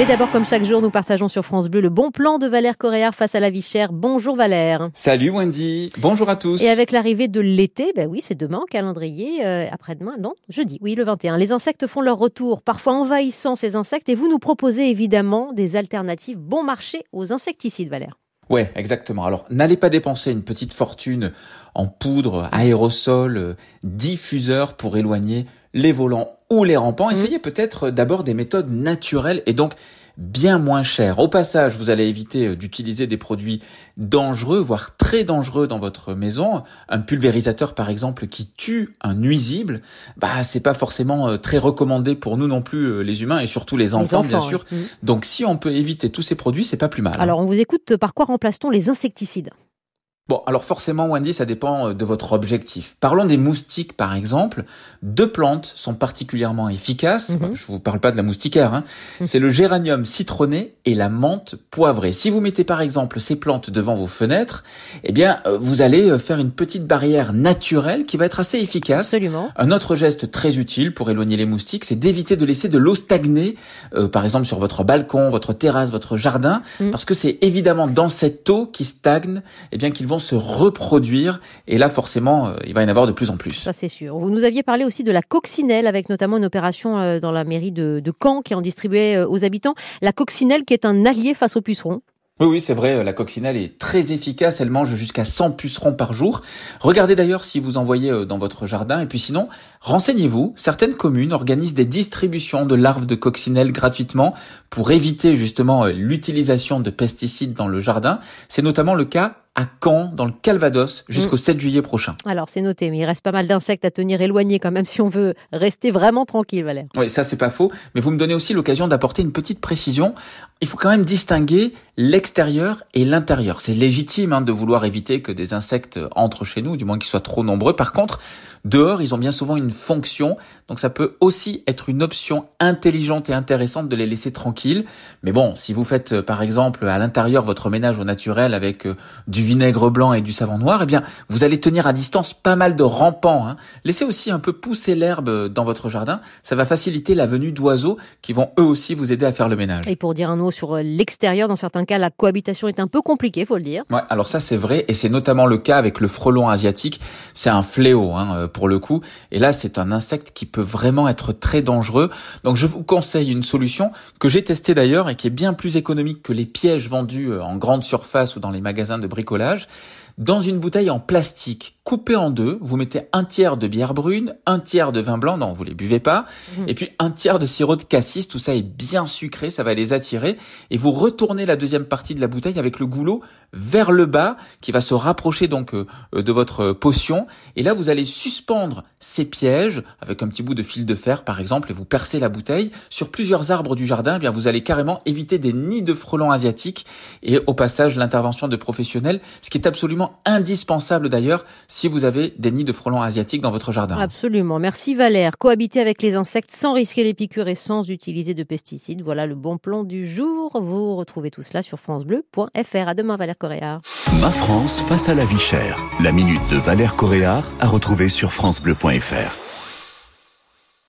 Mais d'abord, comme chaque jour, nous partageons sur France Bleu le bon plan de Valère Coréard face à la vie chère. Bonjour Valère. Salut Wendy, bonjour à tous. Et avec l'arrivée de l'été, ben oui, c'est demain, calendrier, euh, après-demain, non, jeudi, oui, le 21. Les insectes font leur retour, parfois envahissant ces insectes, et vous nous proposez évidemment des alternatives bon marché aux insecticides, Valère. Ouais, exactement. Alors, n'allez pas dépenser une petite fortune en poudre, aérosol, euh, diffuseur pour éloigner les volants ou les rampants. Mmh. Essayez peut-être d'abord des méthodes naturelles et donc bien moins cher. Au passage, vous allez éviter euh, d'utiliser des produits dangereux, voire très dangereux dans votre maison. Un pulvérisateur, par exemple, qui tue un nuisible, bah c'est pas forcément euh, très recommandé pour nous non plus euh, les humains et surtout les enfants, bien sûr. Mmh. Donc si on peut éviter tous ces produits, c'est pas plus mal. Hein. Alors on vous écoute. Par quoi remplace-t-on les insecticides? Bon, alors forcément, Wendy, ça dépend euh, de votre objectif. Parlons des moustiques, par exemple. Deux plantes sont particulièrement efficaces. Mhm. Je vous parle pas de la moustiquaire. Hein. Mhm. C'est le géranium citronné et la menthe poivrée. Si vous mettez par exemple ces plantes devant vos fenêtres, eh bien, euh, vous allez euh, faire une petite barrière naturelle qui va être assez efficace. Absolument. Un autre geste très utile pour éloigner les moustiques, c'est d'éviter de laisser de l'eau stagner, par exemple sur votre balcon, votre terrasse, votre jardin, mhm. parce que c'est évidemment dans cette eau qui stagne, eh bien, qu'ils vont se reproduire. Et là, forcément, euh, il va y en avoir de plus en plus. Ça, c'est sûr. Vous nous aviez parlé aussi de la coccinelle, avec notamment une opération euh, dans la mairie de, de Caen qui en distribuait euh, aux habitants. La coccinelle qui est un allié face aux pucerons. Oui, oui, c'est vrai, la coccinelle est très efficace, elle mange jusqu'à 100 pucerons par jour. Regardez d'ailleurs si vous envoyez dans votre jardin, et puis sinon, renseignez-vous, certaines communes organisent des distributions de larves de coccinelle gratuitement pour éviter justement l'utilisation de pesticides dans le jardin. C'est notamment le cas à Caen, dans le Calvados, jusqu'au 7 mm. juillet prochain. Alors c'est noté, mais il reste pas mal d'insectes à tenir éloignés quand même si on veut rester vraiment tranquille, Valère. Oui, ça c'est pas faux, mais vous me donnez aussi l'occasion d'apporter une petite précision. Il faut quand même distinguer l'extérieur et l'intérieur. C'est légitime hein, de vouloir éviter que des insectes entrent chez nous, du moins qu'ils soient trop nombreux. Par contre, dehors, ils ont bien souvent une fonction, donc ça peut aussi être une option intelligente et intéressante de les laisser tranquilles. Mais bon, si vous faites euh, par exemple à l'intérieur votre ménage au naturel avec euh, du vinaigre blanc et du savon noir, eh bien, vous allez tenir à distance pas mal de rampants. Hein. Laissez aussi un peu pousser l'herbe dans votre jardin. Ça va faciliter la venue d'oiseaux qui vont eux aussi vous aider à faire le ménage. Et pour dire un mot sur euh, l'extérieur, dans certains cas, la cohabitation est un peu compliquée, faut le dire. Ouais, alors ça c'est vrai, et c'est notamment le cas avec le frelon asiatique. C'est un fléau hein, euh, pour le coup. Et là, c'est un insecte qui peut vraiment être très dangereux. Donc je vous conseille une solution que j'ai testée d'ailleurs et qui est bien plus économique que les pièges vendus euh, en grande surface ou dans les magasins de bricolage bricolage dans une bouteille en plastique coupée en deux, vous mettez un tiers de bière brune, un tiers de vin blanc, non, vous les buvez pas, mhm. et puis un tiers de sirop de cassis, tout ça est bien sucré, ça va les attirer, et vous retournez la deuxième partie de la bouteille avec le goulot vers le bas, qui va se rapprocher donc euh, de votre potion, et là vous allez suspendre ces pièges avec un petit bout de fil de fer par exemple, et vous percez la bouteille sur plusieurs arbres du jardin, eh bien vous allez carrément éviter des nids de frelons asiatiques, et au passage l'intervention de professionnels, ce qui est absolument indispensable d'ailleurs si vous avez des nids de frelons asiatiques dans votre jardin. Absolument. Merci Valère. Cohabiter avec les insectes sans risquer les piqûres et sans utiliser de pesticides. Voilà le bon plan du jour. Vous retrouvez tout cela sur francebleu.fr. À demain Valère Coréard. Ma France face à la vie chère. La minute de Valère Coréard à retrouver sur francebleu.fr.